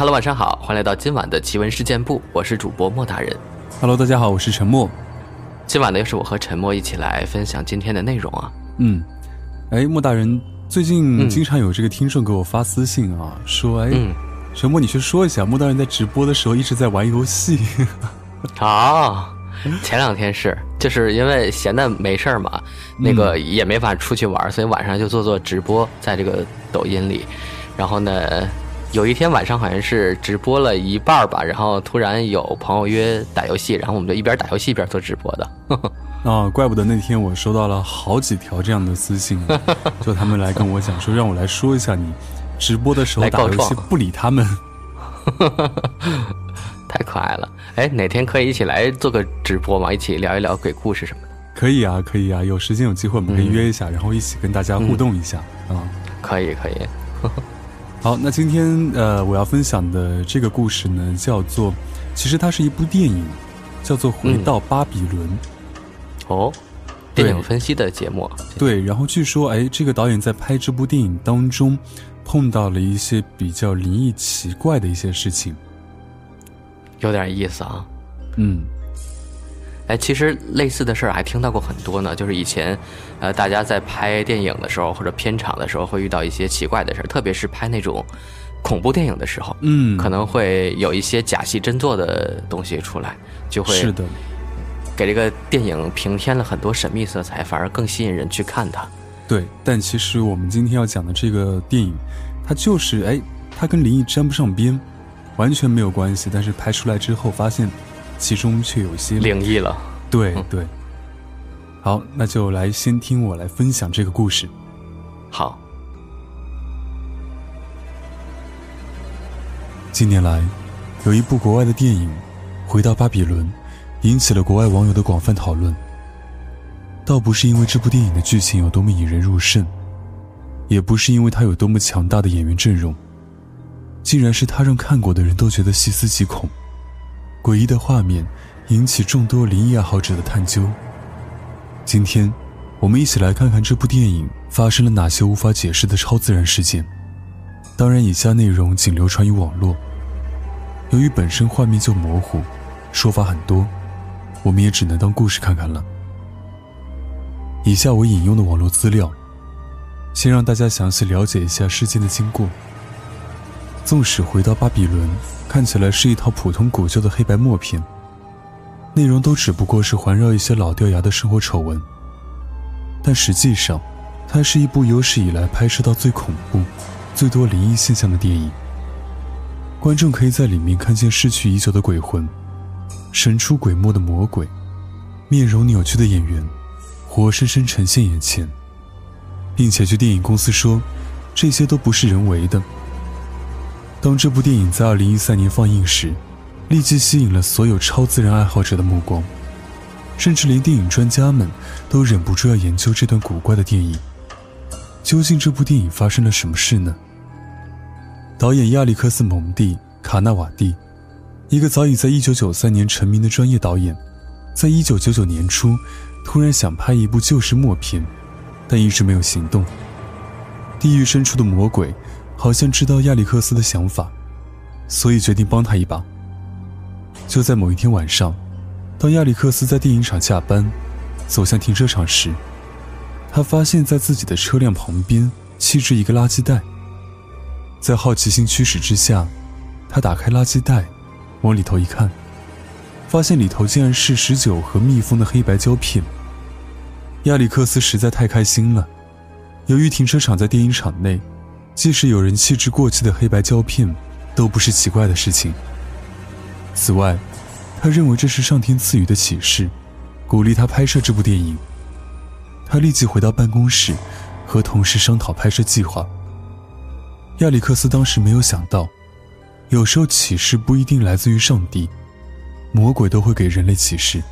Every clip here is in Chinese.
Hello，晚上好，欢迎来到今晚的奇闻事件部，我是主播莫大人。Hello，大家好，我是陈默。今晚呢，又是我和陈默一起来分享今天的内容啊。嗯，哎，莫大人，最近经常有这个听众给我发私信啊，说，哎，陈默，你去说一下，莫大人在直播的时候一直在玩游戏。啊，前两天是，就是因为闲的没事儿嘛，那个也没法出去玩，所以晚上就做做直播，在这个抖音里，然后呢。有一天晚上好像是直播了一半吧，然后突然有朋友约打游戏，然后我们就一边打游戏一边做直播的。啊，怪不得那天我收到了好几条这样的私信，就他们来跟我讲说让我来说一下你直播的时候打游戏不理他们，太可爱了。哎，哪天可以一起来做个直播嘛？一起聊一聊鬼故事什么的。可以啊，可以啊，有时间有机会我们可以约一下，然后一起跟大家互动一下啊。可以，可以。好，那今天呃，我要分享的这个故事呢，叫做，其实它是一部电影，叫做《回到巴比伦》。哦，电影分析的节目。对，然后据说，哎，这个导演在拍这部电影当中，碰到了一些比较灵异奇怪的一些事情，有点意思啊。嗯。哎，其实类似的事儿还听到过很多呢。就是以前，呃，大家在拍电影的时候或者片场的时候，会遇到一些奇怪的事儿，特别是拍那种恐怖电影的时候，嗯，可能会有一些假戏真做的东西出来，就会是的，给这个电影平添了很多神秘色彩，反而更吸引人去看它。对，但其实我们今天要讲的这个电影，它就是哎，它跟灵异沾不上边，完全没有关系。但是拍出来之后，发现。其中却有些灵异了，对对。好，那就来先听我来分享这个故事。好。近年来，有一部国外的电影《回到巴比伦》，引起了国外网友的广泛讨论。倒不是因为这部电影的剧情有多么引人入胜，也不是因为它有多么强大的演员阵容，竟然是它让看过的人都觉得细思极恐。诡异的画面引起众多灵异爱好者的探究。今天，我们一起来看看这部电影发生了哪些无法解释的超自然事件。当然，以下内容仅流传于网络。由于本身画面就模糊，说法很多，我们也只能当故事看看了。以下我引用的网络资料，先让大家详细了解一下事件的经过。纵使回到巴比伦。看起来是一套普通古旧的黑白默片，内容都只不过是环绕一些老掉牙的生活丑闻。但实际上，它是一部有史以来拍摄到最恐怖、最多灵异现象的电影。观众可以在里面看见逝去已久的鬼魂、神出鬼没的魔鬼、面容扭曲的演员，活生生呈现眼前，并且据电影公司说，这些都不是人为的。当这部电影在2013年放映时，立即吸引了所有超自然爱好者的目光，甚至连电影专家们都忍不住要研究这段古怪的电影。究竟这部电影发生了什么事呢？导演亚历克斯·蒙蒂·卡纳瓦蒂，一个早已在1993年成名的专业导演，在1999年初突然想拍一部旧式默片，但一直没有行动。地狱深处的魔鬼。好像知道亚历克斯的想法，所以决定帮他一把。就在某一天晚上，当亚历克斯在电影厂下班，走向停车场时，他发现在自己的车辆旁边弃置一个垃圾袋。在好奇心驱使之下，他打开垃圾袋，往里头一看，发现里头竟然是十九盒密封的黑白胶片。亚历克斯实在太开心了，由于停车场在电影厂内。即使有人弃置过期的黑白胶片，都不是奇怪的事情。此外，他认为这是上天赐予的启示，鼓励他拍摄这部电影。他立即回到办公室，和同事商讨拍摄计划。亚历克斯当时没有想到，有时候启示不一定来自于上帝，魔鬼都会给人类启示。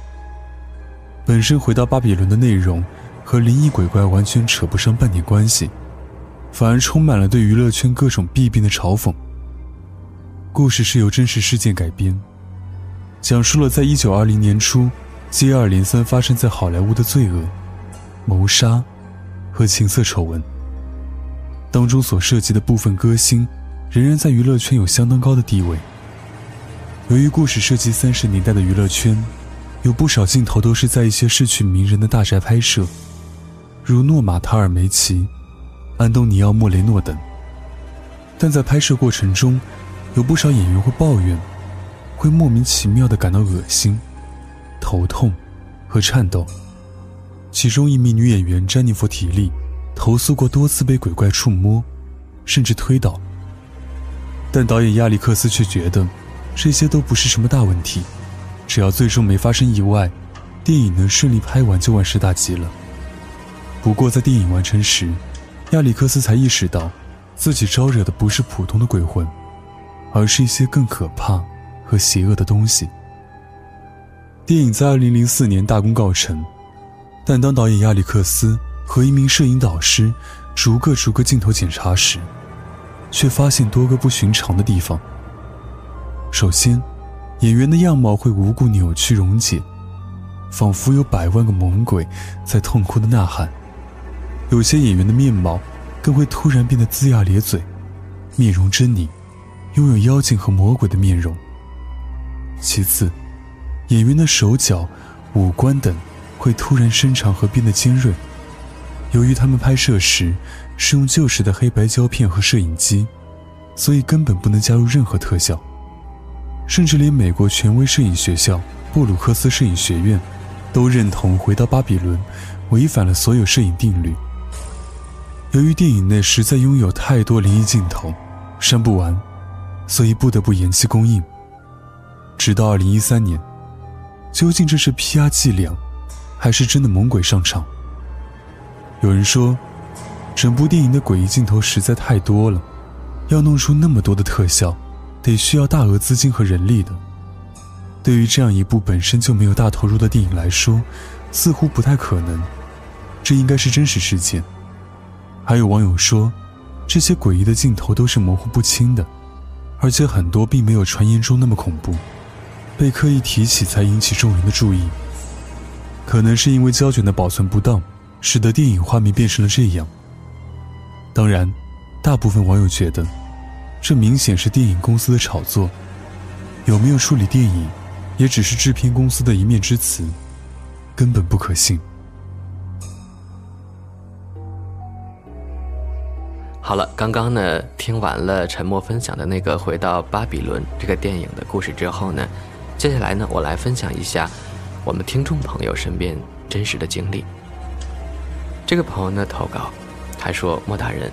本身回到巴比伦的内容，和灵异鬼怪完全扯不上半点关系。反而充满了对娱乐圈各种弊病的嘲讽。故事是由真实事件改编，讲述了在一九二零年初接二连三发生在好莱坞的罪恶、谋杀和情色丑闻当中所涉及的部分歌星仍然在娱乐圈有相当高的地位。由于故事涉及三十年代的娱乐圈，有不少镜头都是在一些逝去名人的大宅拍摄，如诺玛·塔尔梅奇、安东尼奥·莫雷诺等。但在拍摄过程中，有不少演员会抱怨，会莫名其妙的感到恶心、头痛和颤抖。其中一名女演员詹妮弗·提利投诉过多次被鬼怪触摸，甚至推倒。但导演亚历克斯却觉得。这些都不是什么大问题，只要最终没发生意外，电影能顺利拍完就万事大吉了。不过在电影完成时，亚历克斯才意识到，自己招惹的不是普通的鬼魂，而是一些更可怕和邪恶的东西。电影在2004年大功告成，但当导演亚历克斯和一名摄影导师逐个逐个镜头检查时，却发现多个不寻常的地方。首先，演员的样貌会无故扭曲溶解，仿佛有百万个猛鬼在痛哭的呐喊；有些演员的面貌更会突然变得龇牙咧嘴，面容狰狞，拥有妖精和魔鬼的面容。其次，演员的手脚、五官等会突然伸长和变得尖锐，由于他们拍摄时是用旧时的黑白胶片和摄影机，所以根本不能加入任何特效。甚至连美国权威摄影学校布鲁克斯摄影学院，都认同回到巴比伦违反了所有摄影定律。由于电影内实在拥有太多灵异镜头，删不完，所以不得不延期公映。直到2013年，究竟这是 PR 伎俩，还是真的猛鬼上场？有人说，整部电影的诡异镜头实在太多了，要弄出那么多的特效。得需要大额资金和人力的。对于这样一部本身就没有大投入的电影来说，似乎不太可能。这应该是真实事件。还有网友说，这些诡异的镜头都是模糊不清的，而且很多并没有传言中那么恐怖，被刻意提起才引起众人的注意。可能是因为胶卷的保存不当，使得电影画面变成了这样。当然，大部分网友觉得。这明显是电影公司的炒作，有没有处理电影，也只是制片公司的一面之词，根本不可信。好了，刚刚呢听完了沉默分享的那个回到巴比伦这个电影的故事之后呢，接下来呢我来分享一下我们听众朋友身边真实的经历。这个朋友呢投稿，他说莫大人，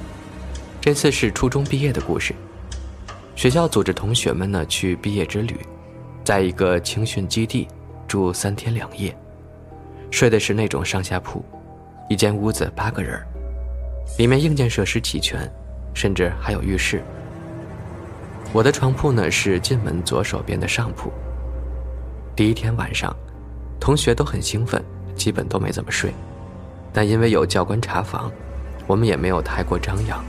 这次是初中毕业的故事。学校组织同学们呢去毕业之旅，在一个青训基地住三天两夜，睡的是那种上下铺，一间屋子八个人儿，里面硬件设施齐全，甚至还有浴室。我的床铺呢是进门左手边的上铺。第一天晚上，同学都很兴奋，基本都没怎么睡，但因为有教官查房，我们也没有太过张扬，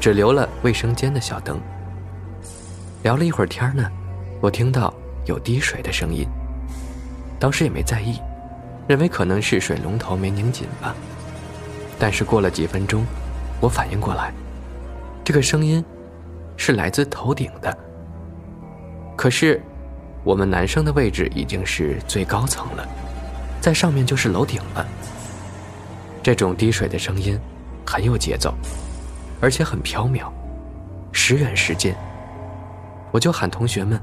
只留了卫生间的小灯。聊了一会儿天呢，我听到有滴水的声音。当时也没在意，认为可能是水龙头没拧紧吧。但是过了几分钟，我反应过来，这个声音是来自头顶的。可是我们男生的位置已经是最高层了，在上面就是楼顶了。这种滴水的声音很有节奏，而且很飘渺，时远时近。我就喊同学们：“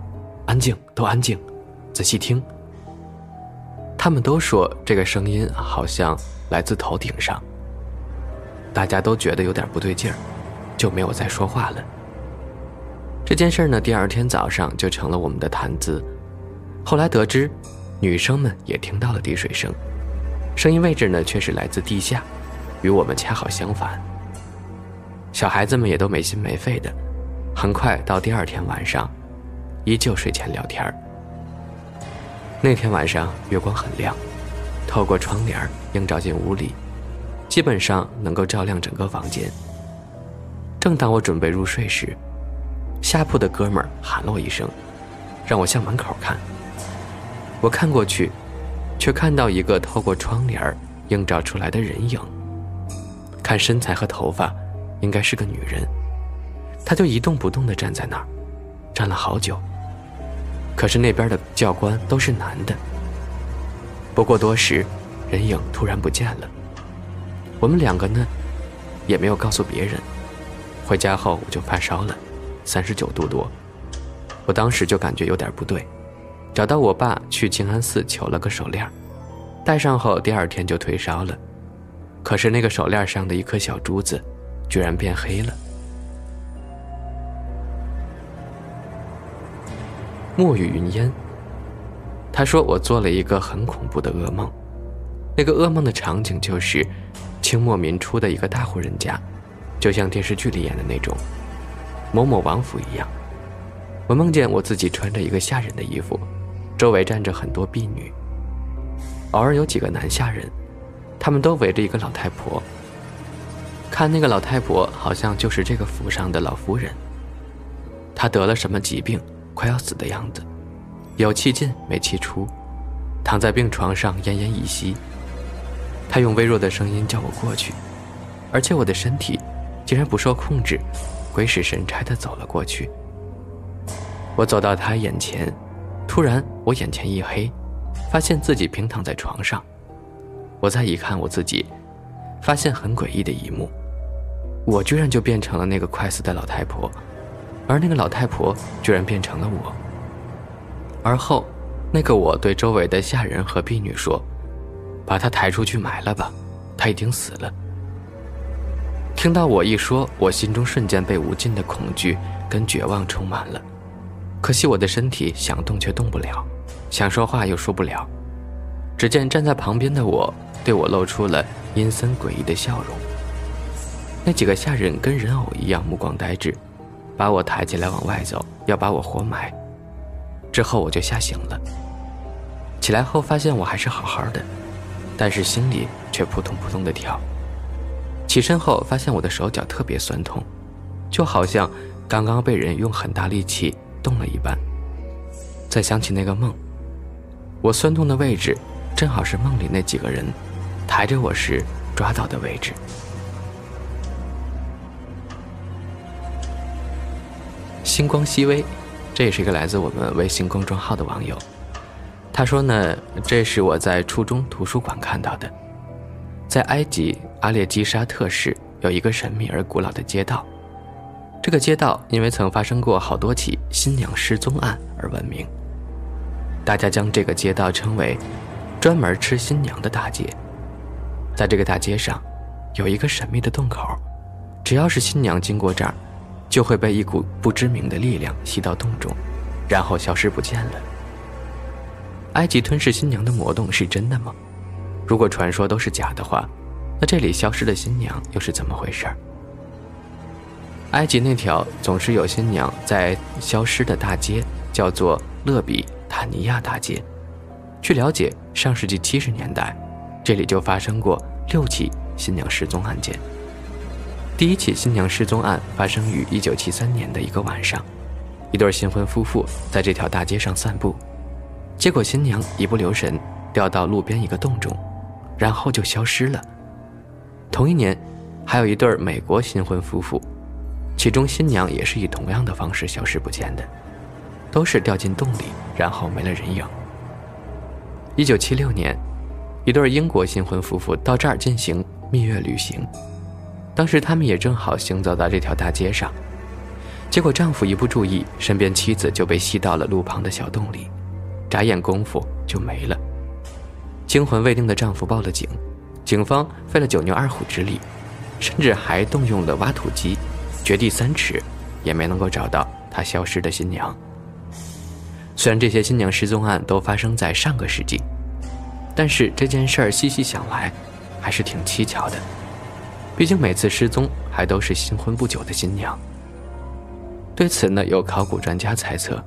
安静，都安静，仔细听。”他们都说这个声音好像来自头顶上。大家都觉得有点不对劲儿，就没有再说话了。这件事呢，第二天早上就成了我们的谈资。后来得知，女生们也听到了滴水声，声音位置呢却是来自地下，与我们恰好相反。小孩子们也都没心没肺的。很快到第二天晚上，依旧睡前聊天儿那天晚上月光很亮，透过窗帘映照进屋里，基本上能够照亮整个房间。正当我准备入睡时，下铺的哥们儿喊了我一声，让我向门口看。我看过去，却看到一个透过窗帘映照出来的人影。看身材和头发，应该是个女人。她就一动不动地站在那儿，站了好久。可是那边的教官都是男的。不过多时，人影突然不见了。我们两个呢，也没有告诉别人。回家后我就发烧了，三十九度多。我当时就感觉有点不对，找到我爸去静安寺求了个手链，戴上后第二天就退烧了。可是那个手链上的一颗小珠子，居然变黑了。墨雨云烟。他说我做了一个很恐怖的噩梦，那个噩梦的场景就是清末民初的一个大户人家，就像电视剧里演的那种某某王府一样。我梦见我自己穿着一个下人的衣服，周围站着很多婢女，偶尔有几个男下人，他们都围着一个老太婆。看那个老太婆，好像就是这个府上的老夫人。她得了什么疾病？快要死的样子，有气进没气出，躺在病床上奄奄一息。他用微弱的声音叫我过去，而且我的身体竟然不受控制，鬼使神差的走了过去。我走到他眼前，突然我眼前一黑，发现自己平躺在床上。我再一看我自己，发现很诡异的一幕，我居然就变成了那个快死的老太婆。而那个老太婆居然变成了我。而后，那个我对周围的下人和婢女说：“把他抬出去埋了吧，他已经死了。”听到我一说，我心中瞬间被无尽的恐惧跟绝望充满了。可惜我的身体想动却动不了，想说话又说不了。只见站在旁边的我对我露出了阴森诡异的笑容。那几个下人跟人偶一样，目光呆滞。把我抬起来往外走，要把我活埋。之后我就吓醒了。起来后发现我还是好好的，但是心里却扑通扑通的跳。起身后发现我的手脚特别酸痛，就好像刚刚被人用很大力气动了一般。再想起那个梦，我酸痛的位置正好是梦里那几个人抬着我时抓到的位置。星光熹微，这也是一个来自我们微信公众号的网友。他说呢，这是我在初中图书馆看到的，在埃及阿列基沙特市有一个神秘而古老的街道，这个街道因为曾发生过好多起新娘失踪案而闻名。大家将这个街道称为专门吃新娘的大街。在这个大街上，有一个神秘的洞口，只要是新娘经过这儿。就会被一股不知名的力量吸到洞中，然后消失不见了。埃及吞噬新娘的魔洞是真的吗？如果传说都是假的话，那这里消失的新娘又是怎么回事？埃及那条总是有新娘在消失的大街叫做勒比塔尼亚大街。据了解，上世纪七十年代，这里就发生过六起新娘失踪案件。第一起新娘失踪案发生于一九七三年的一个晚上，一对新婚夫妇在这条大街上散步，结果新娘一不留神掉到路边一个洞中，然后就消失了。同一年，还有一对美国新婚夫妇，其中新娘也是以同样的方式消失不见的，都是掉进洞里，然后没了人影。一九七六年，一对英国新婚夫妇到这儿进行蜜月旅行。当时他们也正好行走到这条大街上，结果丈夫一不注意，身边妻子就被吸到了路旁的小洞里，眨眼功夫就没了。惊魂未定的丈夫报了警，警方费了九牛二虎之力，甚至还动用了挖土机，掘地三尺，也没能够找到他消失的新娘。虽然这些新娘失踪案都发生在上个世纪，但是这件事儿细细想来，还是挺蹊跷的。毕竟每次失踪还都是新婚不久的新娘。对此呢，有考古专家猜测，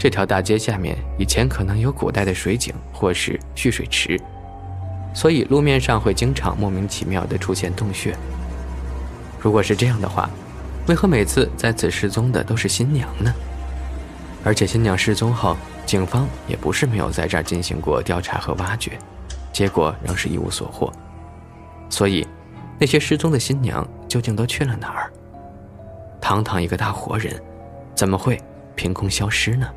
这条大街下面以前可能有古代的水井或是蓄水池，所以路面上会经常莫名其妙的出现洞穴。如果是这样的话，为何每次在此失踪的都是新娘呢？而且新娘失踪后，警方也不是没有在这儿进行过调查和挖掘，结果仍是一无所获。所以。那些失踪的新娘究竟都去了哪儿？堂堂一个大活人，怎么会凭空消失呢？